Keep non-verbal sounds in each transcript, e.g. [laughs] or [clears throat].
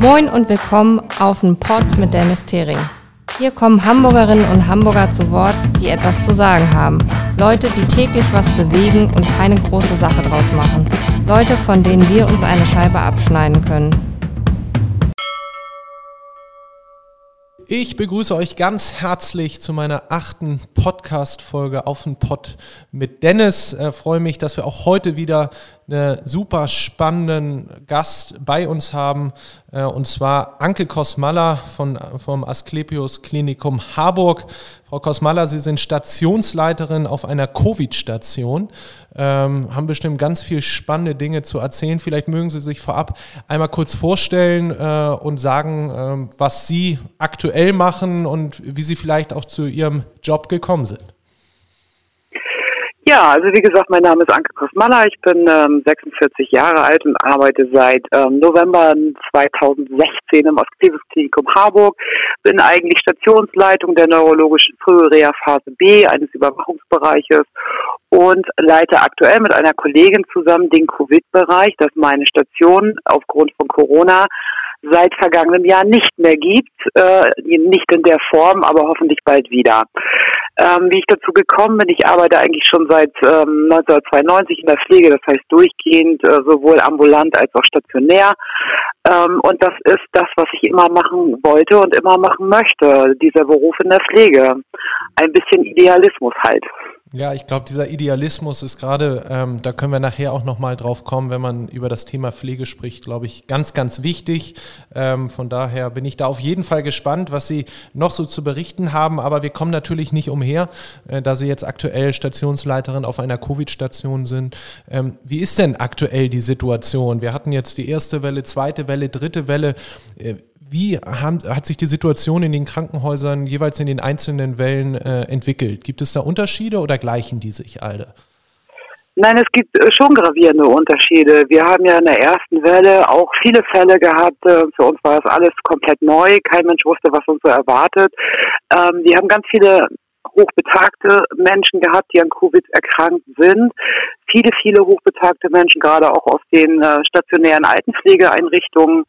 Moin und willkommen auf den Pod mit Dennis Thering. Hier kommen Hamburgerinnen und Hamburger zu Wort, die etwas zu sagen haben. Leute, die täglich was bewegen und keine große Sache draus machen. Leute, von denen wir uns eine Scheibe abschneiden können. Ich begrüße euch ganz herzlich zu meiner achten Podcast-Folge auf den Pod mit Dennis. Äh, freue mich, dass wir auch heute wieder einen super spannenden Gast bei uns haben, äh, und zwar Anke Kosmalla von, vom Asklepios Klinikum Harburg. Frau Kosmalla, Sie sind Stationsleiterin auf einer Covid-Station, ähm, haben bestimmt ganz viel spannende Dinge zu erzählen. Vielleicht mögen Sie sich vorab einmal kurz vorstellen äh, und sagen, äh, was Sie aktuell machen und wie Sie vielleicht auch zu Ihrem Job gekommen sind. Ja, also wie gesagt, mein Name ist Anke Kosmalla. Ich bin ähm, 46 Jahre alt und arbeite seit ähm, November 2016 im Klinikum Harburg. Bin eigentlich Stationsleitung der neurologischen Frühreha-Phase B eines Überwachungsbereiches und leite aktuell mit einer Kollegin zusammen den Covid-Bereich, das meine Station aufgrund von Corona seit vergangenem Jahr nicht mehr gibt, äh, nicht in der Form, aber hoffentlich bald wieder. Ähm, wie ich dazu gekommen bin, ich arbeite eigentlich schon seit ähm, 1992 in der Pflege, das heißt durchgehend, äh, sowohl ambulant als auch stationär. Ähm, und das ist das, was ich immer machen wollte und immer machen möchte, dieser Beruf in der Pflege. Ein bisschen Idealismus halt. Ja, ich glaube, dieser Idealismus ist gerade, ähm, da können wir nachher auch nochmal drauf kommen, wenn man über das Thema Pflege spricht, glaube ich, ganz, ganz wichtig. Ähm, von daher bin ich da auf jeden Fall gespannt, was Sie noch so zu berichten haben. Aber wir kommen natürlich nicht umher, äh, da Sie jetzt aktuell Stationsleiterin auf einer Covid-Station sind. Ähm, wie ist denn aktuell die Situation? Wir hatten jetzt die erste Welle, zweite Welle, dritte Welle. Äh, wie haben, hat sich die Situation in den Krankenhäusern jeweils in den einzelnen Wellen äh, entwickelt? Gibt es da Unterschiede oder gleichen die sich alle? Nein, es gibt äh, schon gravierende Unterschiede. Wir haben ja in der ersten Welle auch viele Fälle gehabt. Äh, für uns war das alles komplett neu. Kein Mensch wusste, was uns so erwartet. Ähm, wir haben ganz viele hochbetagte Menschen gehabt, die an Covid erkrankt sind. Viele, viele hochbetagte Menschen, gerade auch aus den äh, stationären Altenpflegeeinrichtungen.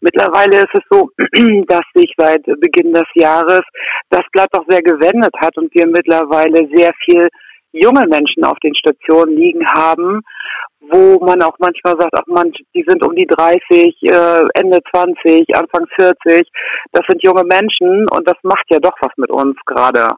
Mittlerweile ist es so, [clears throat] dass sich seit Beginn des Jahres das Blatt auch sehr gewendet hat und wir mittlerweile sehr viel junge Menschen auf den Stationen liegen haben, wo man auch manchmal sagt, ach man, die sind um die 30, äh, Ende 20, Anfang 40. Das sind junge Menschen und das macht ja doch was mit uns gerade.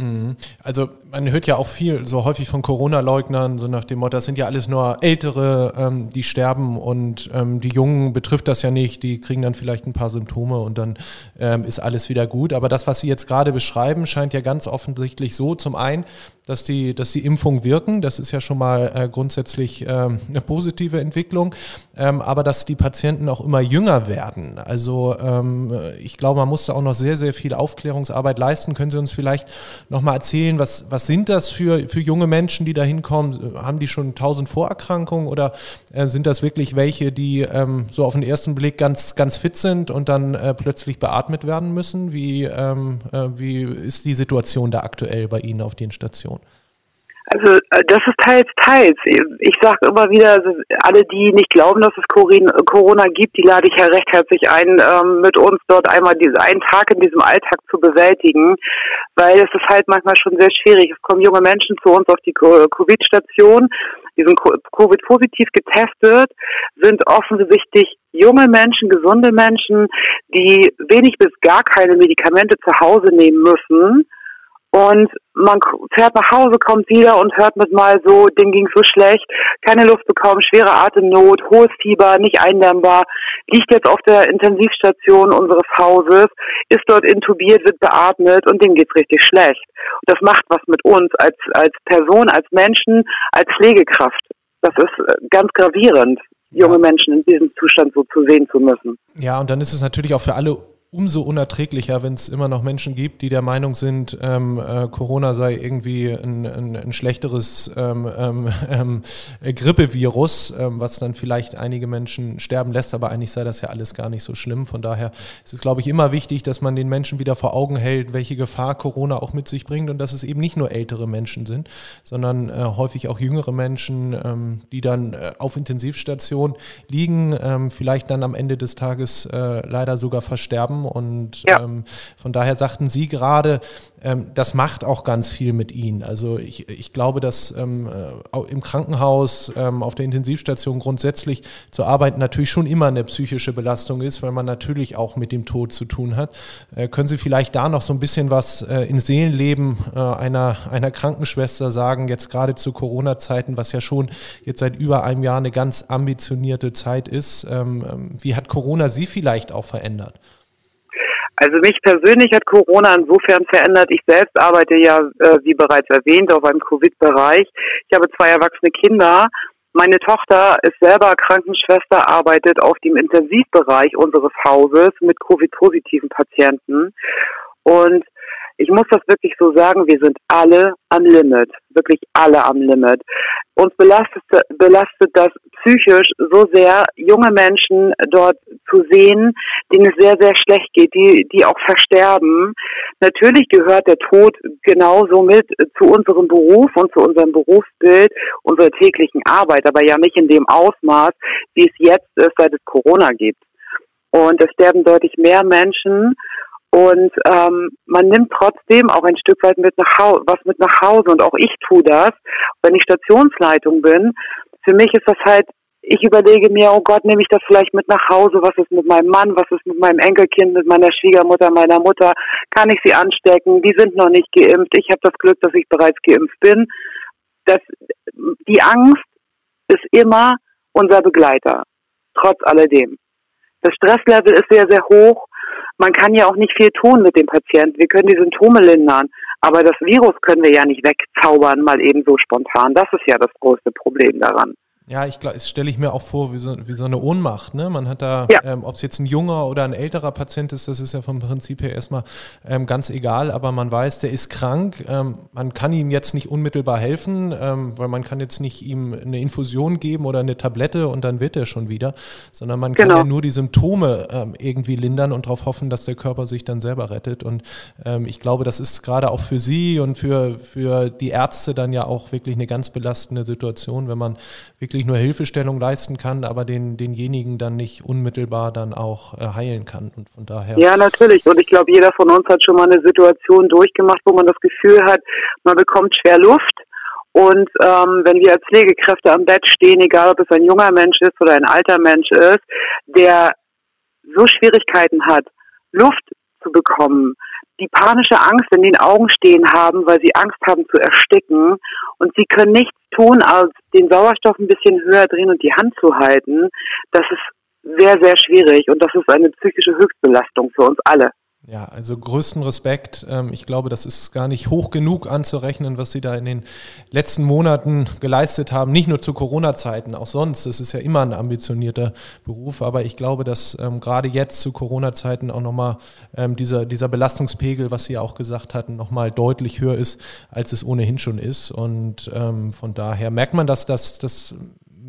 Mhm. Also man hört ja auch viel, so häufig von Corona-Leugnern, so nach dem Motto, das sind ja alles nur Ältere, ähm, die sterben und ähm, die Jungen betrifft das ja nicht, die kriegen dann vielleicht ein paar Symptome und dann ähm, ist alles wieder gut. Aber das, was Sie jetzt gerade beschreiben, scheint ja ganz offensichtlich so, zum einen, dass die, dass die Impfung wirken, das ist ja schon mal äh, grundsätzlich äh, eine positive Entwicklung, ähm, aber dass die Patienten auch immer jünger werden. Also ähm, ich glaube, man muss da auch noch sehr, sehr viel Aufklärungsarbeit leisten. Können Sie uns vielleicht nochmal erzählen, was, was sind das für, für junge Menschen, die da hinkommen? Haben die schon tausend Vorerkrankungen oder äh, sind das wirklich welche, die ähm, so auf den ersten Blick ganz, ganz fit sind und dann äh, plötzlich beatmet werden müssen? Wie, ähm, äh, wie ist die Situation da aktuell bei Ihnen auf den Stationen? Also äh, das ist teils, teils. Ich sage immer wieder, also alle, die nicht glauben, dass es Corona gibt, die lade ich ja recht herzlich ein, ähm, mit uns dort einmal diese, einen Tag in diesem Alltag zu bewältigen, weil es ist halt manchmal schon sehr schwierig. Es kommen junge Menschen zu uns auf die Covid-Station, die sind Covid-positiv getestet, sind offensichtlich junge Menschen, gesunde Menschen, die wenig bis gar keine Medikamente zu Hause nehmen müssen und man fährt nach Hause, kommt wieder und hört mit mal so, dem ging so schlecht, keine Luft bekommen, schwere Atemnot, hohes Fieber, nicht eindämmbar, liegt jetzt auf der Intensivstation unseres Hauses, ist dort intubiert, wird beatmet und dem geht's richtig schlecht. Und das macht was mit uns als, als Person, als Menschen, als Pflegekraft. Das ist äh, ganz gravierend, junge Menschen in diesem Zustand so zu sehen zu müssen. Ja, und dann ist es natürlich auch für alle umso unerträglicher, wenn es immer noch Menschen gibt, die der Meinung sind, ähm, äh, Corona sei irgendwie ein, ein, ein schlechteres ähm, ähm, [laughs] ähm Grippevirus, ähm, was dann vielleicht einige Menschen sterben lässt, aber eigentlich sei das ja alles gar nicht so schlimm. Von daher ist es, glaube ich, immer wichtig, dass man den Menschen wieder vor Augen hält, welche Gefahr Corona auch mit sich bringt. Und dass es eben nicht nur ältere Menschen sind, sondern äh, häufig auch jüngere Menschen, ähm, die dann äh, auf Intensivstation liegen, vielleicht dann am Ende des Tages äh, leider sogar versterben und ja. ähm, von daher sagten Sie gerade, ähm, das macht auch ganz viel mit Ihnen. Also ich, ich glaube, dass ähm, äh, im Krankenhaus, ähm, auf der Intensivstation grundsätzlich zu arbeiten natürlich schon immer eine psychische Belastung ist, weil man natürlich auch mit dem Tod zu tun hat. Äh, können Sie vielleicht da noch so ein bisschen was äh, ins Seelenleben äh, einer, einer Krankenschwester sagen, jetzt gerade zu Corona-Zeiten, was ja schon jetzt seit über einem Jahr eine ganz ambitionierte Zeit ist. Ähm, ähm, wie hat Corona Sie vielleicht auch verändert? Also mich persönlich hat Corona insofern verändert. Ich selbst arbeite ja, äh, wie bereits erwähnt, auf einem Covid-Bereich. Ich habe zwei erwachsene Kinder. Meine Tochter ist selber Krankenschwester, arbeitet auf dem Intensivbereich unseres Hauses mit Covid-positiven Patienten. Und ich muss das wirklich so sagen, wir sind alle am Limit, wirklich alle am Limit. Uns belastet, belastet das psychisch so sehr, junge Menschen dort zu sehen, denen es sehr, sehr schlecht geht, die, die auch versterben. Natürlich gehört der Tod genauso mit zu unserem Beruf und zu unserem Berufsbild, unserer täglichen Arbeit, aber ja nicht in dem Ausmaß, wie es jetzt ist, seit es Corona gibt. Und es sterben deutlich mehr Menschen und ähm, man nimmt trotzdem auch ein Stück weit mit nach Hause, was mit nach Hause. Und auch ich tue das, wenn ich Stationsleitung bin. Für mich ist das halt, ich überlege mir, oh Gott, nehme ich das vielleicht mit nach Hause? Was ist mit meinem Mann? Was ist mit meinem Enkelkind, mit meiner Schwiegermutter, meiner Mutter? Kann ich sie anstecken? Die sind noch nicht geimpft. Ich habe das Glück, dass ich bereits geimpft bin. Das, die Angst ist immer unser Begleiter, trotz alledem. Das Stresslevel ist sehr, sehr hoch man kann ja auch nicht viel tun mit dem Patienten. Wir können die Symptome lindern, aber das Virus können wir ja nicht wegzaubern, mal eben so spontan. Das ist ja das größte Problem daran. Ja, ich glaube, stelle ich mir auch vor, wie so, wie so eine Ohnmacht. Ne? Man hat da, ja. ähm, ob es jetzt ein junger oder ein älterer Patient ist, das ist ja vom Prinzip her erstmal ähm, ganz egal, aber man weiß, der ist krank. Ähm, man kann ihm jetzt nicht unmittelbar helfen, ähm, weil man kann jetzt nicht ihm eine Infusion geben oder eine Tablette und dann wird er schon wieder, sondern man genau. kann ja nur die Symptome ähm, irgendwie lindern und darauf hoffen, dass der Körper sich dann selber rettet. Und ähm, ich glaube, das ist gerade auch für Sie und für, für die Ärzte dann ja auch wirklich eine ganz belastende Situation, wenn man wirklich wirklich nur Hilfestellung leisten kann, aber den, denjenigen dann nicht unmittelbar dann auch äh, heilen kann. Und von daher. Ja, natürlich. Und ich glaube, jeder von uns hat schon mal eine Situation durchgemacht, wo man das Gefühl hat, man bekommt schwer Luft. Und ähm, wenn wir als Pflegekräfte am Bett stehen, egal ob es ein junger Mensch ist oder ein alter Mensch ist, der so Schwierigkeiten hat, Luft zu bekommen, die panische Angst in den Augen stehen haben, weil sie Angst haben zu ersticken und sie können nichts tun, als den Sauerstoff ein bisschen höher drehen und die Hand zu halten. Das ist sehr, sehr schwierig und das ist eine psychische Höchstbelastung für uns alle. Ja, also größten Respekt. Ähm, ich glaube, das ist gar nicht hoch genug anzurechnen, was Sie da in den letzten Monaten geleistet haben. Nicht nur zu Corona-Zeiten, auch sonst. Das ist ja immer ein ambitionierter Beruf. Aber ich glaube, dass ähm, gerade jetzt zu Corona-Zeiten auch nochmal ähm, dieser, dieser Belastungspegel, was Sie auch gesagt hatten, nochmal deutlich höher ist, als es ohnehin schon ist. Und von daher merkt man, dass das, das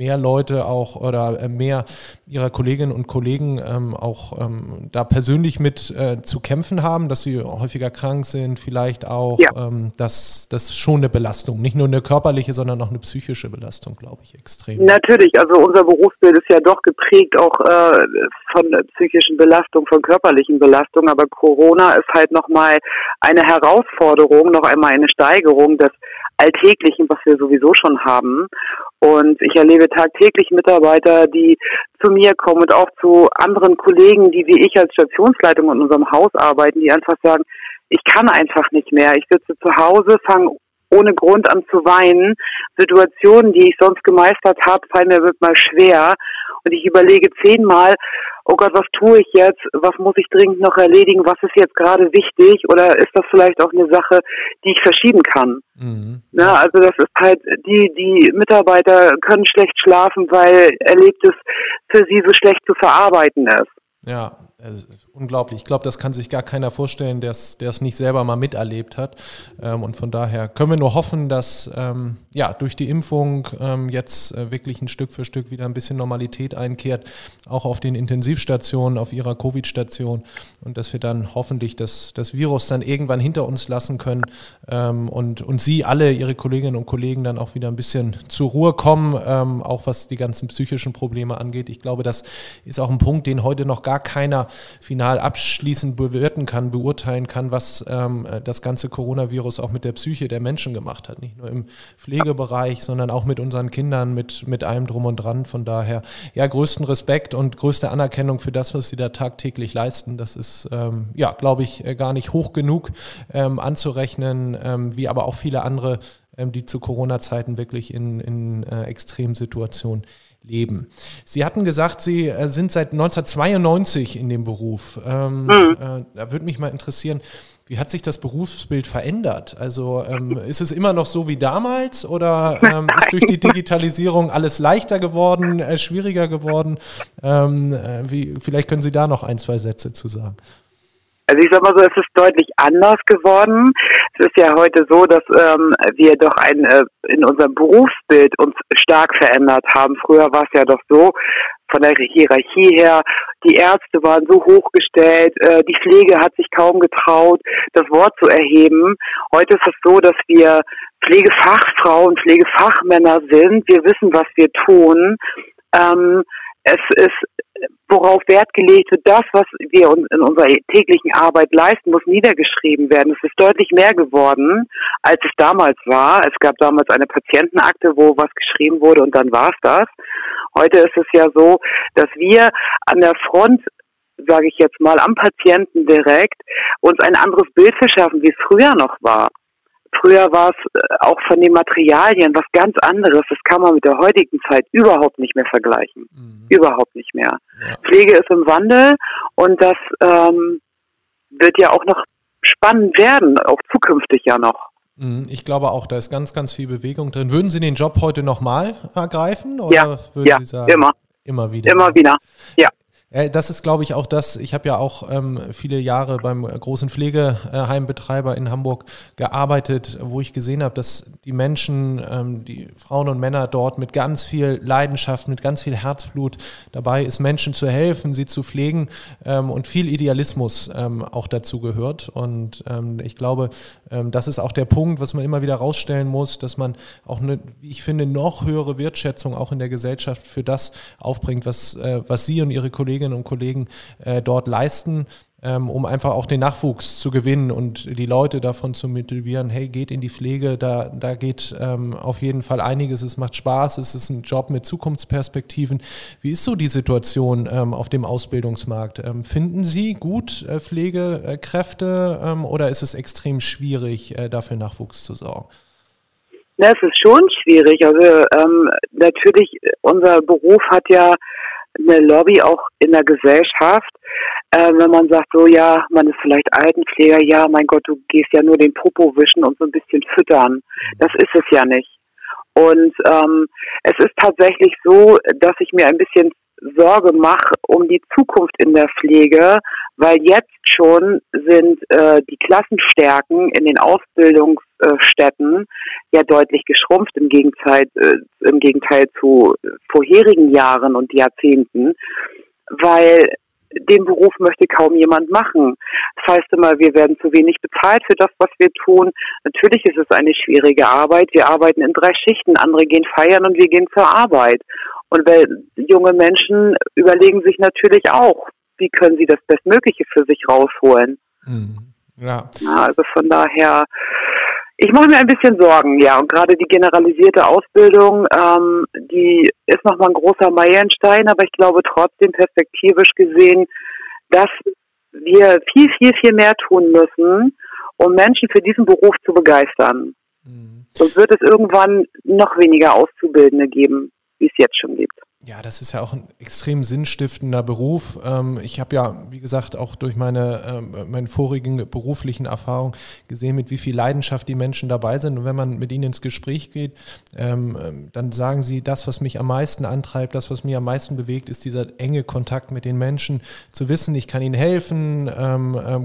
mehr Leute auch oder äh, mehr ihrer Kolleginnen und Kollegen ähm, auch ähm, da persönlich mit äh, zu kämpfen haben, dass sie häufiger krank sind, vielleicht auch, ja. ähm, das, das ist schon eine Belastung, nicht nur eine körperliche, sondern auch eine psychische Belastung, glaube ich, extrem. Natürlich, also unser Berufsbild ist ja doch geprägt auch äh, von psychischen Belastungen, von körperlichen Belastungen, aber Corona ist halt nochmal eine Herausforderung, noch einmal eine Steigerung des Alltäglichen, was wir sowieso schon haben. Und ich erlebe tagtäglich Mitarbeiter, die zu mir kommen und auch zu anderen Kollegen, die wie ich als Stationsleitung in unserem Haus arbeiten, die einfach sagen, ich kann einfach nicht mehr. Ich sitze zu Hause, fange ohne Grund an zu weinen. Situationen, die ich sonst gemeistert habe, fallen mir wirklich mal schwer. Und ich überlege zehnmal, oh Gott, was tue ich jetzt? Was muss ich dringend noch erledigen? Was ist jetzt gerade wichtig? Oder ist das vielleicht auch eine Sache, die ich verschieben kann? Mhm. Na, also das ist halt, die, die Mitarbeiter können schlecht schlafen, weil Erlebtes für sie so schlecht zu verarbeiten ist. Ja, unglaublich. Ich glaube, das kann sich gar keiner vorstellen, der es nicht selber mal miterlebt hat. Ähm, und von daher können wir nur hoffen, dass ähm, ja, durch die Impfung ähm, jetzt äh, wirklich ein Stück für Stück wieder ein bisschen Normalität einkehrt, auch auf den Intensivstationen, auf ihrer Covid-Station und dass wir dann hoffentlich das, das Virus dann irgendwann hinter uns lassen können und, und Sie alle, Ihre Kolleginnen und Kollegen dann auch wieder ein bisschen zur Ruhe kommen, auch was die ganzen psychischen Probleme angeht. Ich glaube, das ist auch ein Punkt, den heute noch gar keiner final abschließend bewerten kann, beurteilen kann, was ähm, das ganze Coronavirus auch mit der Psyche der Menschen gemacht hat. Nicht nur im Pflegebereich, sondern auch mit unseren Kindern, mit, mit allem drum und dran. Von daher, ja, größten Respekt und größte Anerkennung für das, was sie da tagtäglich leisten. Das ist, ähm, ja, glaube ich, äh, gar nicht hoch genug ähm, anzurechnen, ähm, wie aber auch viele andere, ähm, die zu Corona-Zeiten wirklich in, in äh, Extremsituationen leben. Sie hatten gesagt, Sie äh, sind seit 1992 in dem Beruf. Ähm, mhm. äh, da würde mich mal interessieren, wie hat sich das Berufsbild verändert? Also ähm, ist es immer noch so wie damals oder ähm, ist durch die [laughs] Digitalisierung alles leichter geworden, äh, schwieriger geworden? Ähm, äh, wie, vielleicht können Sie da noch ein, zwei Sätze zu sagen. Also ich sag mal so, es ist deutlich anders geworden. Es ist ja heute so, dass ähm, wir doch ein äh, in unserem Berufsbild uns stark verändert haben. Früher war es ja doch so, von der Hierarchie her, die Ärzte waren so hochgestellt, äh, die Pflege hat sich kaum getraut, das Wort zu erheben. Heute ist es so, dass wir Pflegefachfrauen, Pflegefachmänner sind. Wir wissen, was wir tun. Ähm, es ist, worauf Wert gelegt wird, das, was wir in unserer täglichen Arbeit leisten, muss niedergeschrieben werden. Es ist deutlich mehr geworden, als es damals war. Es gab damals eine Patientenakte, wo was geschrieben wurde und dann war es das. Heute ist es ja so, dass wir an der Front sage ich jetzt mal, am Patienten direkt uns ein anderes Bild verschaffen, wie es früher noch war. Früher war es äh, auch von den Materialien was ganz anderes. Das kann man mit der heutigen Zeit überhaupt nicht mehr vergleichen. Mhm. Überhaupt nicht mehr. Ja. Pflege ist im Wandel und das ähm, wird ja auch noch spannend werden, auch zukünftig ja noch. Mhm. Ich glaube auch, da ist ganz, ganz viel Bewegung drin. Würden Sie den Job heute nochmal ergreifen? Oder ja, würden ja, Sie sagen, immer. Immer wieder. Immer wieder, ja. Äh, das ist, glaube ich, auch das. Ich habe ja auch ähm, viele Jahre beim großen Pflegeheimbetreiber in Hamburg gearbeitet, wo ich gesehen habe, dass die Menschen, ähm, die Frauen und Männer dort mit ganz viel Leidenschaft, mit ganz viel Herzblut dabei ist, Menschen zu helfen, sie zu pflegen ähm, und viel Idealismus ähm, auch dazu gehört. Und ähm, ich glaube, ähm, das ist auch der Punkt, was man immer wieder rausstellen muss, dass man auch eine, ich finde, noch höhere Wertschätzung auch in der Gesellschaft für das aufbringt, was, äh, was Sie und Ihre Kollegen Kolleginnen und Kollegen äh, dort leisten, ähm, um einfach auch den Nachwuchs zu gewinnen und die Leute davon zu motivieren, hey, geht in die Pflege, da, da geht ähm, auf jeden Fall einiges, es macht Spaß, es ist ein Job mit Zukunftsperspektiven. Wie ist so die Situation ähm, auf dem Ausbildungsmarkt? Ähm, finden Sie gut äh, Pflegekräfte ähm, oder ist es extrem schwierig, äh, dafür Nachwuchs zu sorgen? Ja, es ist schon schwierig. Also ähm, natürlich, unser Beruf hat ja eine Lobby auch in der Gesellschaft. Äh, wenn man sagt, so ja, man ist vielleicht Altenpfleger, ja, mein Gott, du gehst ja nur den Popo wischen und so ein bisschen füttern. Das ist es ja nicht. Und ähm, es ist tatsächlich so, dass ich mir ein bisschen Sorge mache um die Zukunft in der Pflege, weil jetzt schon sind äh, die Klassenstärken in den Ausbildungsstätten ja deutlich geschrumpft im Gegenteil, äh, im Gegenteil zu vorherigen Jahren und Jahrzehnten, weil den Beruf möchte kaum jemand machen. Das heißt immer, wir werden zu wenig bezahlt für das, was wir tun. Natürlich ist es eine schwierige Arbeit. Wir arbeiten in drei Schichten, andere gehen feiern und wir gehen zur Arbeit. Und weil junge Menschen überlegen sich natürlich auch, wie können sie das Bestmögliche für sich rausholen. Mhm. Ja. ja. Also von daher, ich mache mir ein bisschen Sorgen, ja. Und gerade die generalisierte Ausbildung, ähm, die ist nochmal ein großer Meilenstein, aber ich glaube trotzdem perspektivisch gesehen, dass wir viel, viel, viel mehr tun müssen, um Menschen für diesen Beruf zu begeistern. Mhm. Sonst wird es irgendwann noch weniger Auszubildende geben wie es jetzt schon gibt. Ja, das ist ja auch ein extrem sinnstiftender Beruf. Ähm, ich habe ja, wie gesagt, auch durch meine, ähm, meine vorigen beruflichen Erfahrungen gesehen, mit wie viel Leidenschaft die Menschen dabei sind. Und wenn man mit ihnen ins Gespräch geht, ähm, dann sagen sie, das, was mich am meisten antreibt, das, was mich am meisten bewegt, ist dieser enge Kontakt mit den Menschen. Zu wissen, ich kann ihnen helfen,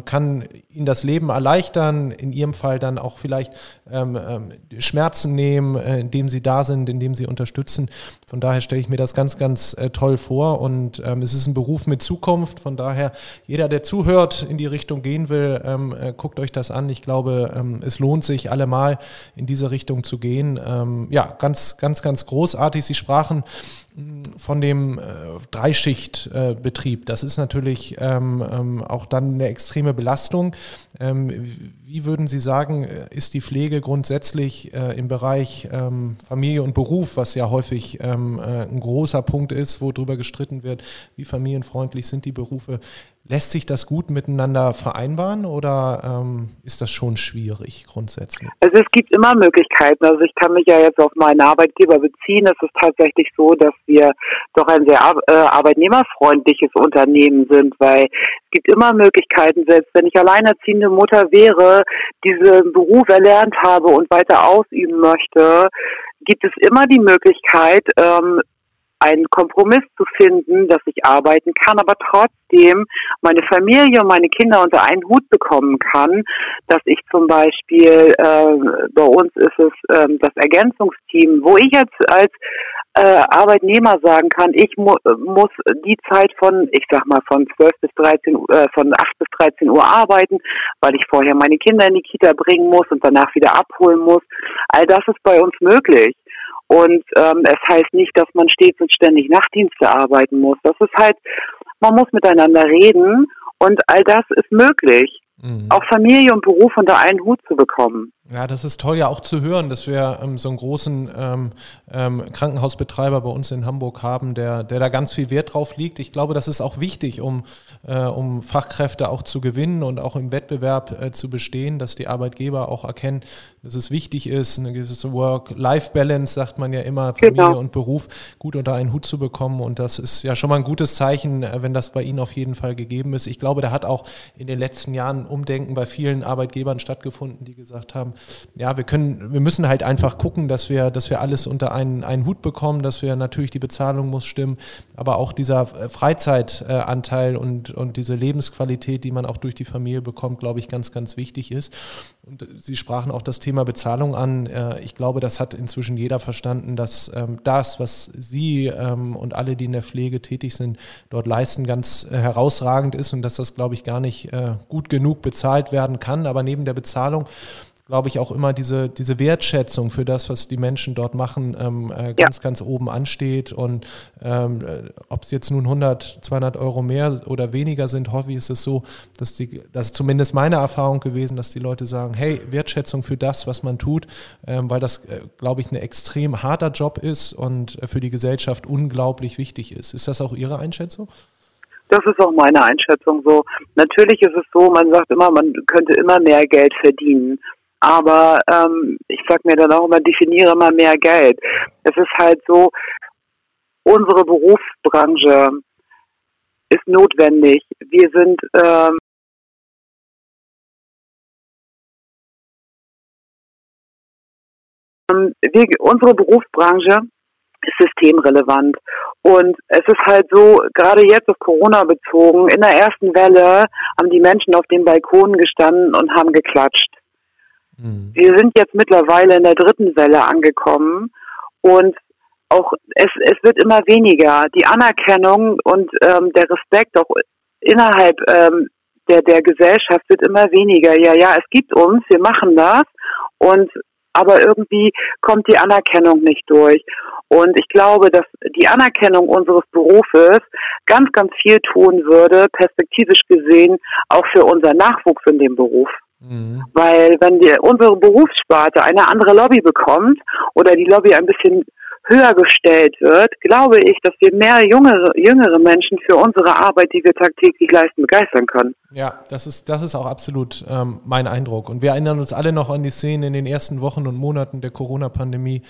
kann ihnen das Leben erleichtern, in ihrem Fall dann auch vielleicht Schmerzen nehmen, äh, indem sie da sind, indem sie unterstützen. Von daher stelle ich mir das ganz ganz, ganz äh, toll vor und ähm, es ist ein Beruf mit Zukunft. Von daher, jeder, der zuhört, in die Richtung gehen will, ähm, äh, guckt euch das an. Ich glaube, ähm, es lohnt sich allemal in diese Richtung zu gehen. Ähm, ja, ganz, ganz, ganz großartig. Sie sprachen von dem äh, Dreischichtbetrieb. Äh, das ist natürlich ähm, ähm, auch dann eine extreme Belastung. Ähm, wie würden Sie sagen, äh, ist die Pflege grundsätzlich äh, im Bereich ähm, Familie und Beruf, was ja häufig ähm, äh, ein großer Punkt ist, wo darüber gestritten wird, wie familienfreundlich sind die Berufe, Lässt sich das gut miteinander vereinbaren oder ähm, ist das schon schwierig grundsätzlich? Also es gibt immer Möglichkeiten. Also ich kann mich ja jetzt auf meinen Arbeitgeber beziehen. Es ist tatsächlich so, dass wir doch ein sehr äh, arbeitnehmerfreundliches Unternehmen sind, weil es gibt immer Möglichkeiten, selbst wenn ich alleinerziehende Mutter wäre, diesen Beruf erlernt habe und weiter ausüben möchte, gibt es immer die Möglichkeit, ähm, einen Kompromiss zu finden, dass ich arbeiten kann, aber trotzdem meine Familie und meine Kinder unter einen Hut bekommen kann, dass ich zum Beispiel, äh, bei uns ist es äh, das Ergänzungsteam, wo ich jetzt als äh, Arbeitnehmer sagen kann, ich mu muss die Zeit von, ich sag mal, von 12 bis 13, äh, von 8 bis 13 Uhr arbeiten, weil ich vorher meine Kinder in die Kita bringen muss und danach wieder abholen muss. All das ist bei uns möglich. Und ähm, es heißt nicht, dass man stets und ständig Nachtdienste arbeiten muss. Das ist halt, man muss miteinander reden und all das ist möglich. Mhm. Auch Familie und Beruf unter einen Hut zu bekommen. Ja, das ist toll ja auch zu hören, dass wir ähm, so einen großen ähm, ähm, Krankenhausbetreiber bei uns in Hamburg haben, der, der da ganz viel Wert drauf liegt. Ich glaube, das ist auch wichtig, um, äh, um Fachkräfte auch zu gewinnen und auch im Wettbewerb äh, zu bestehen, dass die Arbeitgeber auch erkennen, dass es wichtig ist, eine gewisse Work-Life-Balance, sagt man ja immer, Familie genau. und Beruf gut unter einen Hut zu bekommen. Und das ist ja schon mal ein gutes Zeichen, äh, wenn das bei Ihnen auf jeden Fall gegeben ist. Ich glaube, da hat auch in den letzten Jahren Umdenken bei vielen Arbeitgebern stattgefunden, die gesagt haben, ja, wir können, wir müssen halt einfach gucken, dass wir, dass wir alles unter einen, einen Hut bekommen, dass wir natürlich die Bezahlung muss stimmen, aber auch dieser äh, Freizeitanteil und, und diese Lebensqualität, die man auch durch die Familie bekommt, glaube ich, ganz, ganz wichtig ist. Und Sie sprachen auch das Thema Bezahlung an. Äh, ich glaube, das hat inzwischen jeder verstanden, dass ähm, das, was Sie ähm, und alle, die in der Pflege tätig sind, dort leisten, ganz äh, herausragend ist und dass das, glaube ich, gar nicht gut genug bezahlt werden kann. Aber neben der Bezahlung glaube ich, auch immer diese, diese Wertschätzung für das, was die Menschen dort machen, ähm, äh, ganz, ja. ganz oben ansteht. Und ähm, äh, ob es jetzt nun 100, 200 Euro mehr oder weniger sind, hoffe ich, ist es so, dass die, das ist zumindest meine Erfahrung gewesen, dass die Leute sagen, hey, Wertschätzung für das, was man tut, ähm, weil das, äh, glaube ich, ein extrem harter Job ist und äh, für die Gesellschaft unglaublich wichtig ist. Ist das auch Ihre Einschätzung? Das ist auch meine Einschätzung so. Natürlich ist es so, man sagt immer, man könnte immer mehr Geld verdienen. Aber ähm, ich sag mir dann auch immer, definiere mal mehr Geld. Es ist halt so, unsere Berufsbranche ist notwendig. Wir sind ähm, wir, unsere Berufsbranche ist systemrelevant. Und es ist halt so, gerade jetzt auf Corona bezogen, in der ersten Welle haben die Menschen auf den Balkonen gestanden und haben geklatscht. Mhm. Wir sind jetzt mittlerweile in der dritten Welle angekommen und auch es, es wird immer weniger. Die Anerkennung und ähm, der Respekt auch innerhalb ähm, der, der Gesellschaft wird immer weniger. Ja, ja, es gibt uns, wir machen das und aber irgendwie kommt die Anerkennung nicht durch. Und ich glaube, dass die Anerkennung unseres Berufes ganz, ganz viel tun würde, perspektivisch gesehen, auch für unseren Nachwuchs in dem Beruf. Mhm. Weil wenn die, unsere Berufssparte eine andere Lobby bekommt oder die Lobby ein bisschen höher gestellt wird, glaube ich, dass wir mehr jüngere, jüngere Menschen für unsere Arbeit, die wir tagtäglich leisten, begeistern können. Ja, das ist, das ist auch absolut ähm, mein Eindruck. Und wir erinnern uns alle noch an die Szenen in den ersten Wochen und Monaten der Corona-Pandemie,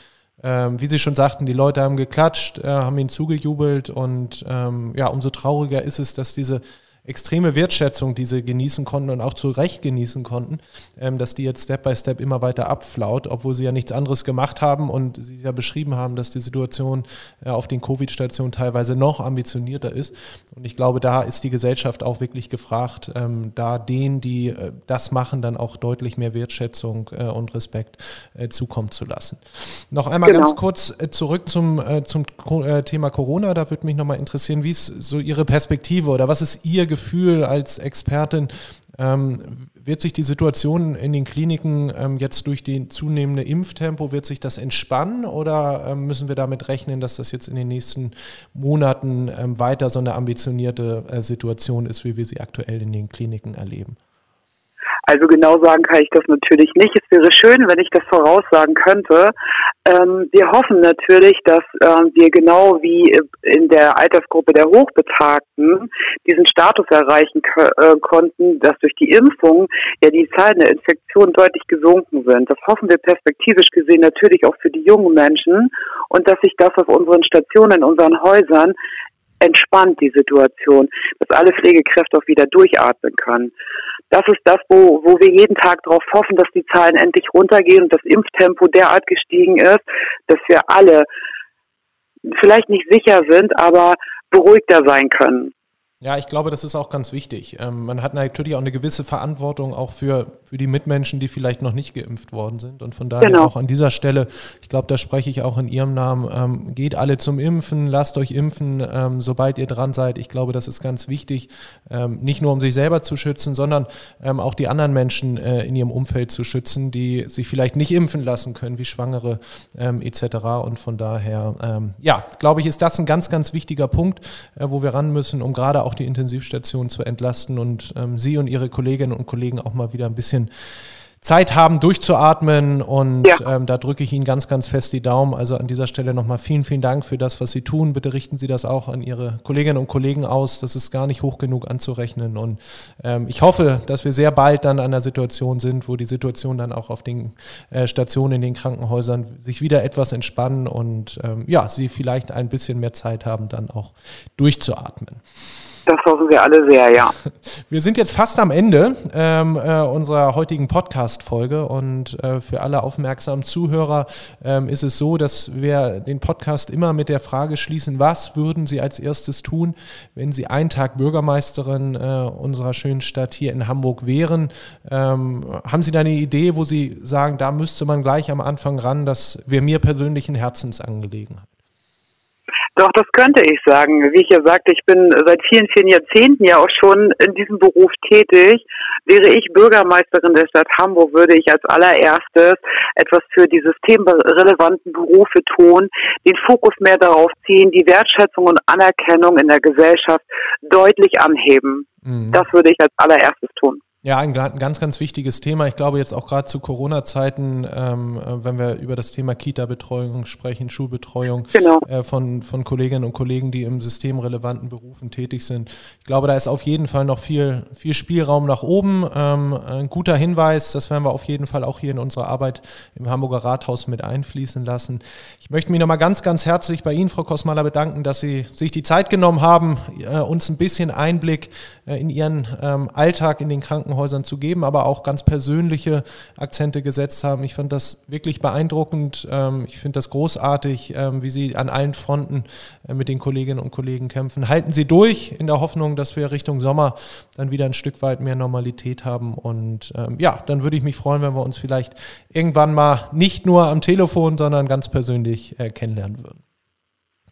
ähm, wie Sie schon sagten, die Leute haben geklatscht, äh, haben ihnen zugejubelt und ähm, ja, umso trauriger ist es, dass diese extreme Wertschätzung, die sie genießen konnten und auch zu Recht genießen konnten, ähm, dass die jetzt Step by Step immer weiter abflaut, obwohl sie ja nichts anderes gemacht haben und sie ja beschrieben haben, dass die Situation äh, auf den Covid-Stationen teilweise noch ambitionierter ist. Und ich glaube, da ist die Gesellschaft auch wirklich gefragt, ähm, da denen, die äh, das machen, dann auch deutlich mehr Wertschätzung äh, und Respekt zukommen zu lassen. Noch einmal genau. ganz kurz zurück zum, zum Thema Corona. Da würde mich nochmal interessieren, wie ist so Ihre Perspektive oder was ist Ihr Gefühl? Gefühl als Expertin, ähm, wird sich die Situation in den Kliniken ähm, jetzt durch die zunehmende Impftempo, wird sich das entspannen oder ähm, müssen wir damit rechnen, dass das jetzt in den nächsten Monaten ähm, weiter so eine ambitionierte äh, Situation ist, wie wir sie aktuell in den Kliniken erleben? Also genau sagen kann ich das natürlich nicht. Es wäre schön, wenn ich das voraussagen könnte. Ähm, wir hoffen natürlich, dass ähm, wir genau wie in der Altersgruppe der Hochbetagten diesen Status erreichen äh, konnten, dass durch die Impfung ja die Zahlen der Infektionen deutlich gesunken sind. Das hoffen wir perspektivisch gesehen natürlich auch für die jungen Menschen und dass sich das auf unseren Stationen, in unseren Häusern entspannt, die Situation, dass alle Pflegekräfte auch wieder durchatmen können das ist das, wo, wo wir jeden Tag darauf hoffen, dass die Zahlen endlich runtergehen und das Impftempo derart gestiegen ist, dass wir alle vielleicht nicht sicher sind, aber beruhigter sein können. Ja, ich glaube, das ist auch ganz wichtig. Ähm, man hat natürlich auch eine gewisse Verantwortung auch für, für die Mitmenschen, die vielleicht noch nicht geimpft worden sind. Und von daher genau. auch an dieser Stelle, ich glaube, da spreche ich auch in Ihrem Namen, ähm, geht alle zum Impfen, lasst euch impfen, ähm, sobald ihr dran seid. Ich glaube, das ist ganz wichtig, nicht nur um sich selber zu schützen, sondern auch die anderen Menschen äh, in ihrem Umfeld zu schützen, die sich vielleicht nicht impfen lassen können, wie Schwangere etc. Und von daher, ja, glaube ich, ist das ein ganz, ganz wichtiger Punkt, äh, wo wir ran müssen, um gerade auch die Intensivstation zu entlasten und ähm, Sie und Ihre Kolleginnen und Kollegen auch mal wieder ein bisschen Zeit haben, durchzuatmen. Und ja. ähm, da drücke ich Ihnen ganz, ganz fest die Daumen. Also an dieser Stelle nochmal vielen, vielen Dank für das, was Sie tun. Bitte richten Sie das auch an Ihre Kolleginnen und Kollegen aus. Das ist gar nicht hoch genug anzurechnen. Und ähm, ich hoffe, dass wir sehr bald dann an der Situation sind, wo die Situation dann auch auf den äh, Stationen in den Krankenhäusern sich wieder etwas entspannen und ähm, ja, Sie vielleicht ein bisschen mehr Zeit haben, dann auch durchzuatmen. Das hoffen wir alle sehr, ja. [laughs] Wir sind jetzt fast am Ende ähm, äh, unserer heutigen Podcast-Folge und äh, für alle aufmerksamen Zuhörer ähm, ist es so, dass wir den Podcast immer mit der Frage schließen, was würden Sie als erstes tun, wenn Sie einen Tag Bürgermeisterin äh, unserer schönen Stadt hier in Hamburg wären? Ähm, haben Sie da eine Idee, wo Sie sagen, da müsste man gleich am Anfang ran, das wäre mir persönlich ein Herzensangelegenheit? Doch, das könnte ich sagen. Wie ich ja sagte, ich bin seit vielen, vielen Jahrzehnten ja auch schon in diesem Beruf tätig. Wäre ich Bürgermeisterin der Stadt Hamburg, würde ich als allererstes etwas für die systemrelevanten Berufe tun, den Fokus mehr darauf ziehen, die Wertschätzung und Anerkennung in der Gesellschaft deutlich anheben. Mhm. Das würde ich als allererstes tun. Ja, ein, ganz, ganz wichtiges Thema. Ich glaube jetzt auch gerade zu Corona-Zeiten, ähm, äh, wenn wir über das Thema Kita-Betreuung sprechen, Schulbetreuung genau. äh, von, von Kolleginnen und Kollegen, die im systemrelevanten Berufen tätig sind. Ich glaube, da ist auf jeden Fall noch viel, viel Spielraum nach oben. Ähm, ein guter Hinweis, das werden wir auf jeden Fall auch hier in unsere Arbeit im Hamburger Rathaus mit einfließen lassen. Ich möchte mich nochmal ganz, ganz herzlich bei Ihnen, Frau Kosmaler, bedanken, dass Sie sich die Zeit genommen haben, äh, uns ein bisschen Einblick äh, in Ihren ähm, Alltag in den Krankenhäusern Krankenhäusern zu geben, aber auch ganz persönliche Akzente gesetzt haben. Ich fand das wirklich beeindruckend. Ähm, ich finde das großartig, ähm, wie Sie an allen Fronten äh, mit den Kolleginnen und Kollegen kämpfen. Halten Sie durch in der Hoffnung, dass wir Richtung Sommer dann wieder ein Stück weit mehr Normalität haben. Und ähm, ja, dann würde ich mich freuen, wenn wir uns vielleicht irgendwann mal nicht nur am Telefon, sondern ganz persönlich äh, kennenlernen würden.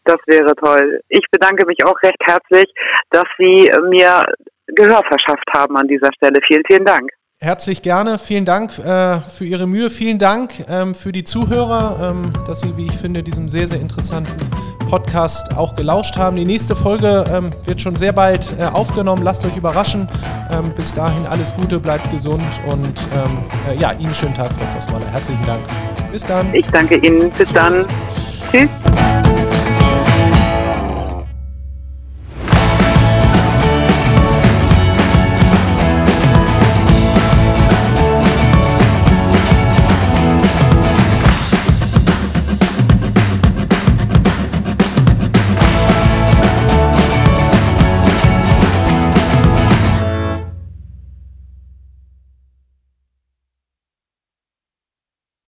Das wäre toll. Ich bedanke mich auch recht herzlich, dass Sie mir Gehör verschafft haben an dieser Stelle. Vielen, vielen Dank. Herzlich gerne. Vielen Dank äh, für Ihre Mühe. Vielen Dank ähm, für die Zuhörer, ähm, dass Sie, wie ich finde, diesem sehr, sehr interessanten Podcast auch gelauscht haben. Die nächste Folge ähm, wird schon sehr bald äh, aufgenommen. Lasst euch überraschen. Ähm, bis dahin alles Gute, bleibt gesund und ähm, äh, ja, Ihnen schönen Tag, Frau Kostmaler. Herzlichen Dank. Bis dann. Ich danke Ihnen. Bis Tschüss. dann. Tschüss.